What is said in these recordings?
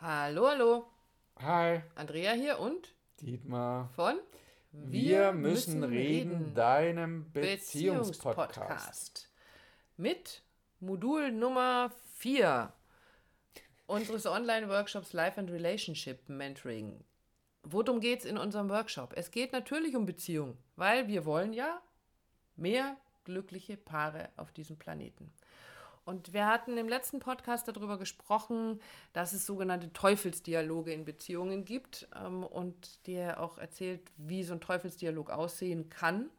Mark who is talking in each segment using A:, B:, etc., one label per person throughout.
A: Hallo, hallo.
B: Hi.
A: Andrea hier und
B: Dietmar.
A: von
B: Wir, müssen, reden, deinem Beziehungspodcast.
A: Beziehungspodcast. Mit Modul Nummer 4 unseres Online-Workshops Life and Relationship Mentoring. Worum geht es in unserem Workshop? Es geht natürlich um Beziehung, weil wir wollen ja mehr glückliche Paare auf diesem Planeten. Und wir hatten im letzten Podcast darüber gesprochen, dass es sogenannte Teufelsdialoge in Beziehungen gibt ähm, und dir auch erzählt, wie so ein Teufelsdialog aussehen kann.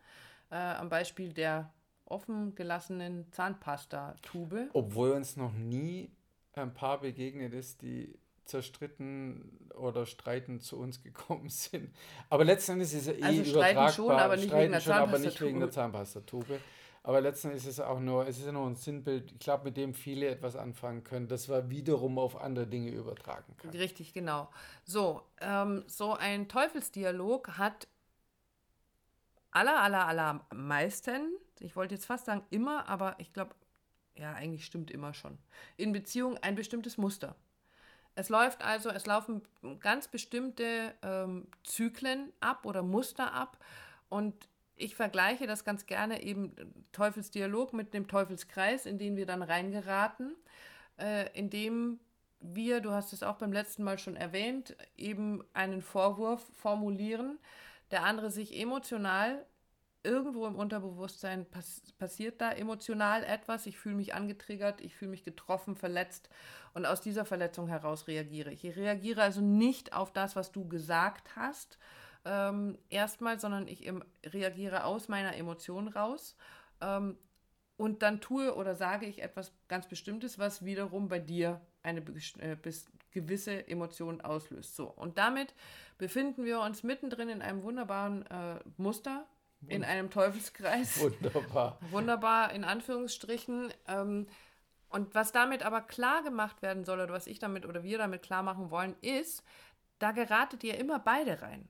A: Äh, am Beispiel der offen gelassenen Zahnpasta-Tube.
B: Obwohl uns noch nie ein Paar begegnet ist, die zerstritten oder streitend zu uns gekommen sind. Aber letztendlich ist es ja eh
A: Also streiten
B: übertragbar.
A: schon, aber nicht wegen der
B: schon, aber nicht wegen der
A: Zahnpastatube.
B: Aber letztendlich ist es auch nur, es ist nur ein Sinnbild, ich glaube, mit dem viele etwas anfangen können, das wir wiederum auf andere Dinge übertragen kann.
A: Richtig, genau. So, ähm, so ein Teufelsdialog hat aller, aller, aller meisten, ich wollte jetzt fast sagen immer, aber ich glaube, ja, eigentlich stimmt immer schon, in Beziehung ein bestimmtes Muster. Es läuft also, es laufen ganz bestimmte ähm, Zyklen ab oder Muster ab und ich vergleiche das ganz gerne eben Teufelsdialog mit dem Teufelskreis, in den wir dann reingeraten, äh, in dem wir, du hast es auch beim letzten Mal schon erwähnt, eben einen Vorwurf formulieren, der andere sich emotional irgendwo im Unterbewusstsein pass passiert da emotional etwas, ich fühle mich angetriggert, ich fühle mich getroffen, verletzt und aus dieser Verletzung heraus reagiere ich. Ich reagiere also nicht auf das, was du gesagt hast, ähm, erstmal, sondern ich em- reagiere aus meiner Emotion raus. Ähm, und dann tue oder sage ich etwas ganz Bestimmtes, was wiederum bei dir eine äh, gewisse Emotion auslöst. So, und damit befinden wir uns mittendrin in einem wunderbaren äh, Muster, in einem Teufelskreis.
B: Wunderbar.
A: Wunderbar, in Anführungsstrichen. Ähm, und was damit aber klar gemacht werden soll, oder was ich damit oder wir damit klar machen wollen, ist, da geratet ihr immer beide rein.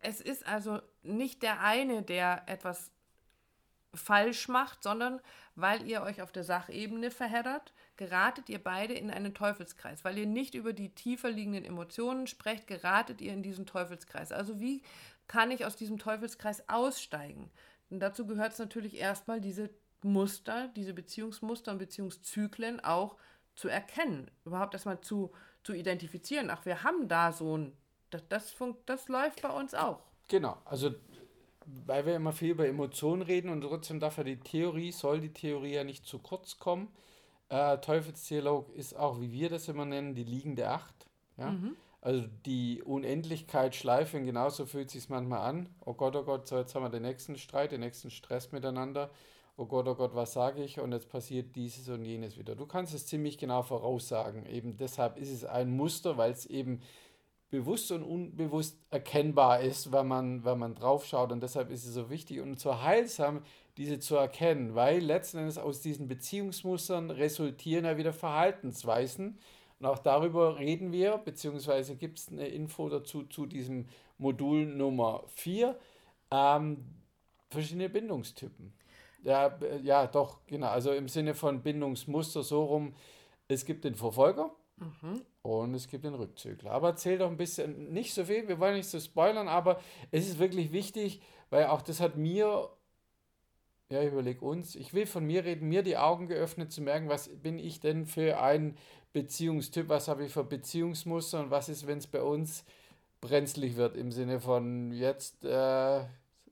A: Es ist also nicht der eine, der etwas falsch macht, sondern weil ihr euch auf der Sachebene verheddert, geratet ihr beide in einen Teufelskreis. Weil ihr nicht über die tiefer liegenden Emotionen sprecht, geratet ihr in diesen Teufelskreis. Also wie kann ich aus diesem Teufelskreis aussteigen? Und dazu gehört es natürlich erstmal diese Muster, diese Beziehungsmuster und Beziehungszyklen auch zu erkennen, überhaupt erstmal zu, zu identifizieren. Ach, wir haben da so ein, das, das, funkt, das läuft bei uns auch.
B: Genau, also weil wir immer viel über Emotionen reden und trotzdem darf ja die Theorie, soll die Theorie ja nicht zu kurz kommen. Äh, Teufelsdialog ist auch, wie wir das immer nennen, die liegende Acht. Ja? Also die Unendlichkeitsschleife und genauso fühlt sich manchmal an. Oh Gott, oh Gott, so jetzt haben wir den nächsten Streit, den nächsten Stress miteinander. Oh Gott, oh Gott, was sage ich? Und jetzt passiert dieses und jenes wieder. Du kannst es ziemlich genau voraussagen. Eben deshalb ist es ein Muster, weil es eben bewusst und unbewusst erkennbar ist, wenn man, wenn man drauf schaut. Und deshalb ist es so wichtig und so heilsam, diese zu erkennen, weil letzten Endes aus diesen Beziehungsmustern resultieren ja wieder Verhaltensweisen. Und auch darüber reden wir, beziehungsweise gibt es eine Info dazu zu diesem Modul Nummer 4. Ähm, verschiedene Bindungstypen. Ja, äh, ja, doch, genau. Also im Sinne von Bindungsmuster so rum, es gibt den Verfolger, und es gibt den Rückzügler. Aber erzähl doch ein bisschen, nicht so viel, wir wollen nicht so spoilern, aber es ist wirklich wichtig, weil auch das hat mir, ja, ich überlege uns, ich will von mir reden, mir die Augen geöffnet zu merken, was bin ich denn für ein Beziehungstyp, was habe ich für Beziehungsmuster und was ist, wenn es bei uns brenzlig wird, im Sinne von jetzt äh,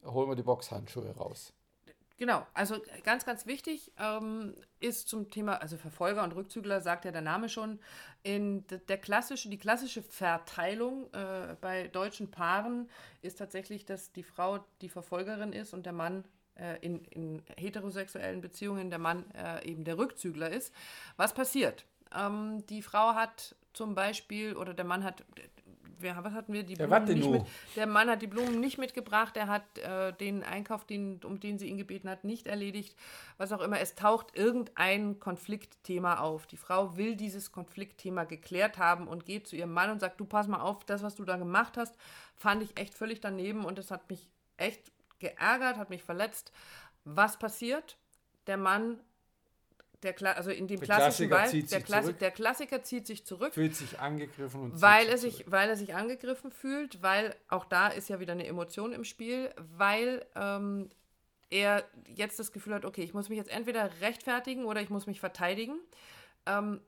B: holen wir die Boxhandschuhe raus.
A: Genau, also ganz, ganz wichtig ähm, ist zum Thema, also Verfolger und Rückzügler, sagt ja der Name schon, in der klassische, die klassische Verteilung äh, bei deutschen Paaren ist tatsächlich, dass die Frau die Verfolgerin ist und der Mann äh, in, in heterosexuellen Beziehungen der Mann äh, eben der Rückzügler ist. Was passiert? Ähm, die Frau hat zum Beispiel, oder der Mann hat, wer, was hatten wir? Die
B: Der
A: Blumen
B: warte
A: nicht mit, der Mann hat die Blumen nicht mitgebracht, er hat äh, den Einkauf, den, um den sie ihn gebeten hat, nicht erledigt. Was auch immer, es taucht irgendein Konfliktthema auf. Die Frau will dieses Konfliktthema geklärt haben und geht zu ihrem Mann und sagt, du pass mal auf, das, was du da gemacht hast, fand ich echt völlig daneben und es hat mich echt geärgert, hat mich verletzt. Was passiert? Der Mann der Kla also in dem
B: Der
A: klassischen
B: Klassiker
A: Wald,
B: zieht
A: der,
B: sich
A: Klassi
B: zurück.
A: der Klassiker zieht sich zurück,
B: Fühlt sich angegriffen und
A: weil er,
B: zurück.
A: sich, weil er sich angegriffen fühlt, weil auch da ist ja wieder eine Emotion im Spiel, weil ähm, er jetzt das Gefühl hat, okay, ich muss mich jetzt entweder rechtfertigen oder ich muss mich verteidigen. Ähm,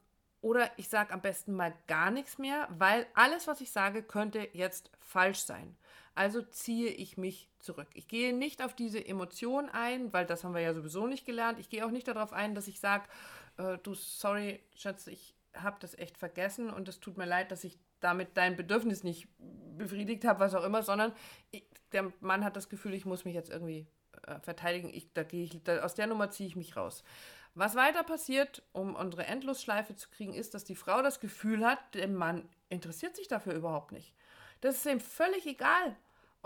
A: oder ich sage am besten mal gar nichts mehr, weil alles, was ich sage, könnte jetzt falsch sein. Also ziehe ich mich zurück. Ich gehe nicht auf diese Emotion ein, weil das haben wir ja sowieso nicht gelernt. Ich gehe auch nicht darauf ein, dass ich sage, äh, du, sorry, Schatz, ich habe das echt vergessen und es tut mir leid, dass ich damit dein Bedürfnis nicht befriedigt habe, was auch immer, sondern ich, der Mann hat das Gefühl, ich muss mich jetzt irgendwie äh, verteidigen. Ich, da gehe ich, da, aus der Nummer ziehe ich mich raus. Was weiter passiert, um unsere Endlosschleife zu kriegen, ist, dass die Frau das Gefühl hat, der Mann interessiert sich dafür überhaupt nicht. Das ist ihm völlig egal,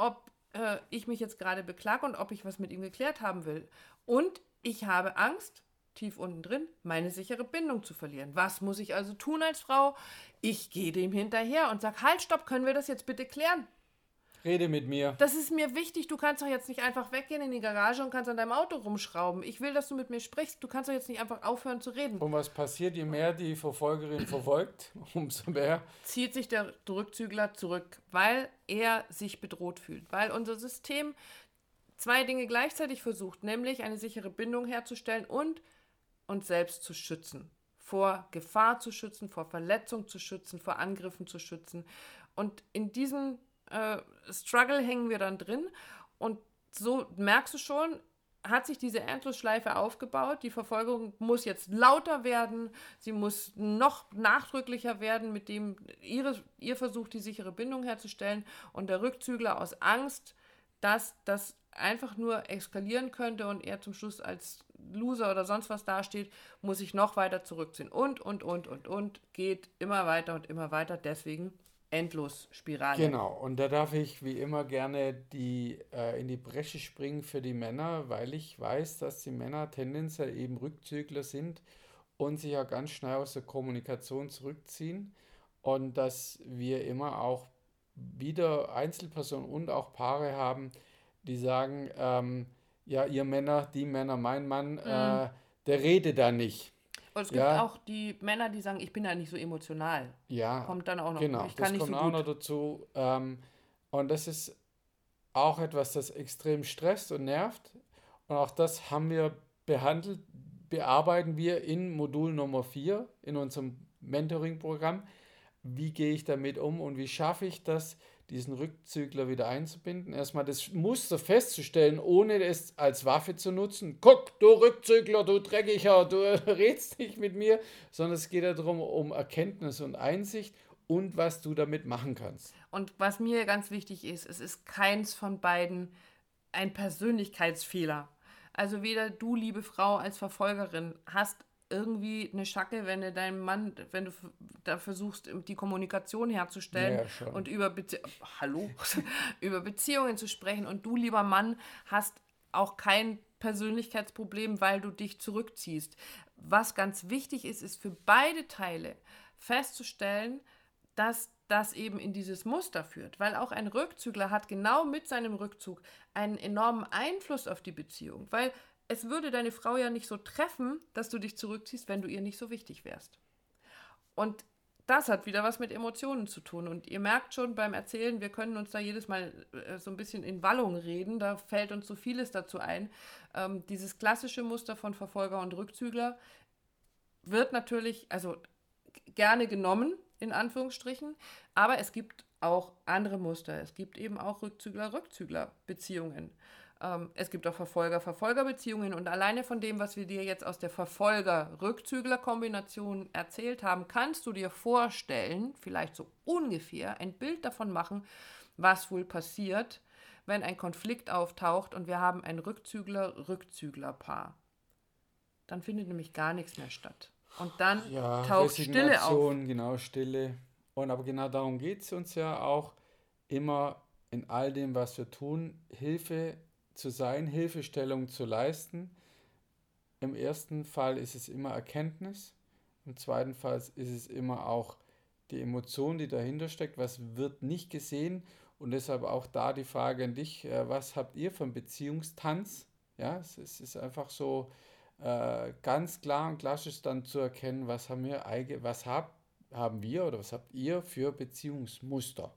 A: ob äh, ich mich jetzt gerade beklage und ob ich was mit ihm geklärt haben will. Und ich habe Angst, tief unten drin, meine sichere Bindung zu verlieren. Was muss ich also tun als Frau? Ich gehe dem hinterher und sage, halt, stopp, können wir das jetzt bitte klären?
B: Rede mit mir.
A: Das ist mir wichtig. Du kannst doch jetzt nicht einfach weggehen in die Garage und kannst an deinem Auto rumschrauben. Ich will, dass du mit mir sprichst. Du kannst doch jetzt nicht einfach aufhören zu reden.
B: Und was passiert, je mehr die Verfolgerin verfolgt, umso mehr
A: Zieht sich der Rückzügler zurück, weil er sich bedroht fühlt. Weil unser System zwei Dinge gleichzeitig versucht, nämlich eine sichere Bindung herzustellen und uns selbst zu schützen. Vor Gefahr zu schützen, vor Verletzung zu schützen, vor Angriffen zu schützen. Und in diesem äh, Struggle hängen wir dann drin. Und so merkst du schon, hat sich diese Endlosschleife aufgebaut. Die Verfolgung muss jetzt lauter werden. Sie muss noch nachdrücklicher werden, mit dem ihre, ihr versucht, die sichere Bindung herzustellen. Und der Rückzügler aus Angst, dass das einfach nur eskalieren könnte und er zum Schluss als Loser oder sonst was dasteht, muss sich noch weiter zurückziehen. Und, und, und, und, und, geht immer weiter und immer weiter. Deswegen Endlosspirale.
B: Genau, und da darf ich wie immer gerne die, äh, in die Bresche springen für die Männer, weil ich weiß, dass die Männer tendenziell eben Rückzügler sind und sich ja ganz schnell aus der Kommunikation zurückziehen und dass wir immer auch wieder Einzelpersonen und auch Paare haben, die sagen, ähm, ja, ihr Männer, die Männer, mein Mann, äh, der redet da nicht.
A: Und es gibt
B: Ja.
A: auch die Männer, die sagen, ich bin ja nicht so emotional.
B: Ja,
A: Kommt dann auch noch.
B: Genau,
A: ich kann
B: das kommt
A: so
B: auch noch dazu. Ähm, und das ist auch etwas, das extrem stresst und nervt. Und auch das haben wir behandelt, bearbeiten wir in Modul Nummer 4 in unserem Mentoring-Programm. Wie gehe ich damit um und wie schaffe ich das, diesen Rückzügler wieder einzubinden? Erstmal das Muster festzustellen, ohne es als Waffe zu nutzen. Guck, du Rückzügler, du Dreckiger, du redst nicht mit mir, sondern es geht ja darum, um Erkenntnis und Einsicht und was du damit machen kannst.
A: Und was mir ganz wichtig ist, es ist keins von beiden ein Persönlichkeitsfehler. Also weder du, liebe Frau, als Verfolgerin hast irgendwie eine Schacke, wenn du deinem Mann, wenn du da versuchst, die Kommunikation herzustellen
B: Ja,
A: und über, Bezie Hallo? über Beziehungen zu sprechen. Und du, lieber Mann, hast auch kein Persönlichkeitsproblem, weil du dich zurückziehst. Was ganz wichtig ist, ist für beide Teile festzustellen, dass das eben in dieses Muster führt, weil auch ein Rückzügler hat genau mit seinem Rückzug einen enormen Einfluss auf die Beziehung, weil es würde deine Frau ja nicht so treffen, dass du dich zurückziehst, wenn du ihr nicht so wichtig wärst. Und das hat wieder was mit Emotionen zu tun. Und ihr merkt schon beim Erzählen, wir können uns da jedes Mal äh, so ein bisschen in Wallung reden. Da fällt uns so vieles dazu ein. Ähm, dieses klassische Muster von Verfolger und Rückzügler wird natürlich, also gerne genommen, in Anführungsstrichen, aber es gibt auch andere Muster. Es gibt eben auch Rückzügler-Rückzügler-Beziehungen. Ähm, es gibt auch Verfolger-Verfolger-Beziehungen und alleine von dem, was wir dir jetzt aus der Verfolger-Rückzügler-Kombination erzählt haben, kannst du dir vorstellen, vielleicht so ungefähr, ein Bild davon machen, was wohl passiert, wenn ein Konflikt auftaucht und wir haben ein Rückzügler-Rückzügler-Paar. Dann findet nämlich gar nichts mehr statt. Und dann
B: Ja,
A: taucht Stille auf.
B: Genau, Stille. Und aber genau darum geht es uns ja auch immer in all dem, was wir tun, Hilfe zu sein, Hilfestellung zu leisten. Im ersten Fall ist es immer Erkenntnis, im zweiten Fall ist es immer auch die Emotion, die dahinter steckt, was wird nicht gesehen und deshalb auch da die Frage an dich, äh, was habt ihr einen Beziehungstanz? Ja, es, es ist einfach so, äh, ganz klar und klassisch dann zu erkennen, was haben wir was hab, haben wir oder was habt ihr für Beziehungsmuster.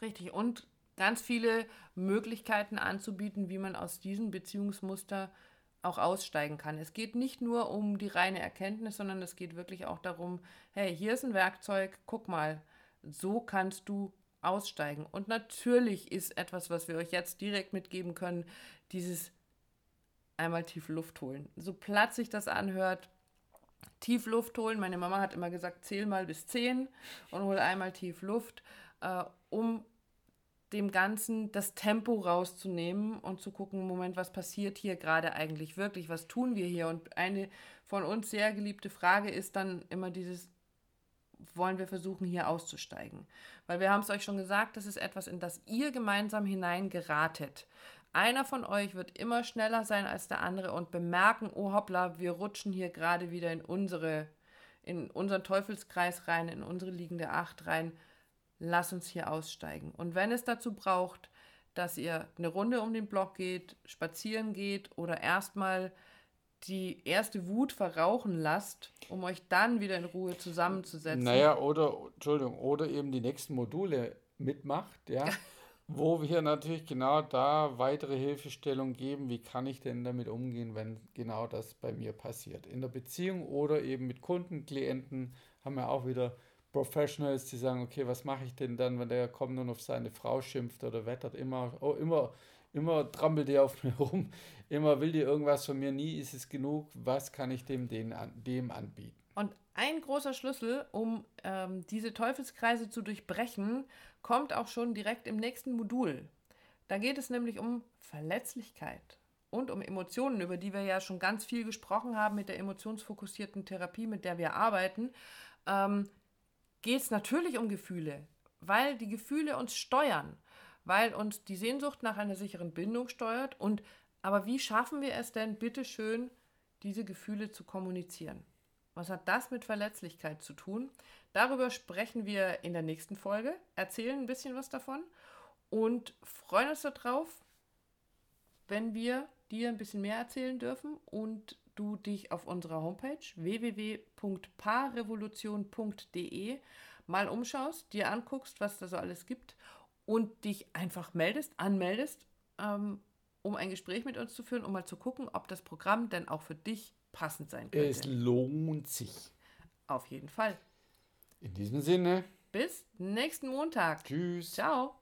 A: Richtig. Und ganz viele Möglichkeiten anzubieten, wie man aus diesem Beziehungsmuster auch aussteigen kann. Es geht nicht nur um die reine Erkenntnis, sondern es geht wirklich auch darum, hey, hier ist ein Werkzeug, guck mal, so kannst du aussteigen. Und natürlich ist etwas, was wir euch jetzt direkt mitgeben können, dieses einmal tief Luft holen. So platt sich das anhört, tief Luft holen. Meine Mama hat immer gesagt, zähl mal bis zehn und hol einmal tief Luft, äh, um dem Ganzen das Tempo rauszunehmen und zu gucken, Moment, was passiert hier gerade eigentlich wirklich? Was tun wir hier? Und eine von uns sehr geliebte Frage ist dann immer dieses, wollen wir versuchen, hier auszusteigen? Weil wir haben es euch schon gesagt, das ist etwas, in das ihr gemeinsam hineingeratet. Einer von euch wird immer schneller sein als der andere und bemerken, oh hoppla, wir rutschen hier gerade wieder in unsere, in unseren Teufelskreis rein, in unsere liegende Acht rein. Lass uns hier aussteigen. Und wenn es dazu braucht, dass ihr eine Runde um den Block geht, spazieren geht oder erstmal die erste Wut verrauchen lasst, um euch dann wieder in Ruhe zusammenzusetzen.
B: Naja, oder, Entschuldigung, oder eben die nächsten Module mitmacht, ja. wo wir natürlich genau da weitere Hilfestellung geben, wie kann ich denn damit umgehen, wenn genau das bei mir passiert. In der Beziehung oder eben mit Kunden, Klienten haben wir auch wieder Professionals, die sagen, okay, was mache ich denn dann, wenn der kommt und auf seine Frau schimpft oder wettert, immer, oh, immer, immer trampelt der auf mir rum, immer will die irgendwas von mir, nie ist es genug, was kann ich dem, den, dem anbieten.
A: Und ein großer Schlüssel, um ähm, diese Teufelskreise zu durchbrechen, kommt auch schon direkt im nächsten Modul. Da geht es nämlich um Verletzlichkeit und um Emotionen, über die wir ja schon ganz viel gesprochen haben mit der emotionsfokussierten Therapie, mit der wir arbeiten. Ähm, geht es natürlich um Gefühle, weil die Gefühle uns steuern, weil uns die Sehnsucht nach einer sicheren Bindung steuert. Und aber wie schaffen wir es denn, bitteschön, diese Gefühle zu kommunizieren? Was hat das mit Verletzlichkeit zu tun? Darüber sprechen wir in der nächsten Folge, erzählen ein bisschen was davon und freuen uns darauf, wenn wir dir ein bisschen mehr erzählen dürfen und du dich auf unserer Homepage www.paarrevolution.de mal umschaust, dir anguckst, was da so alles gibt und dich einfach meldest, anmeldest, ähm, um ein Gespräch mit uns zu führen, um mal zu gucken, ob das Programm denn auch für dich passend sein
B: könnte. Es lohnt sich.
A: Auf jeden Fall.
B: In diesem Sinne.
A: Bis nächsten Montag.
B: Tschüss.
A: Ciao.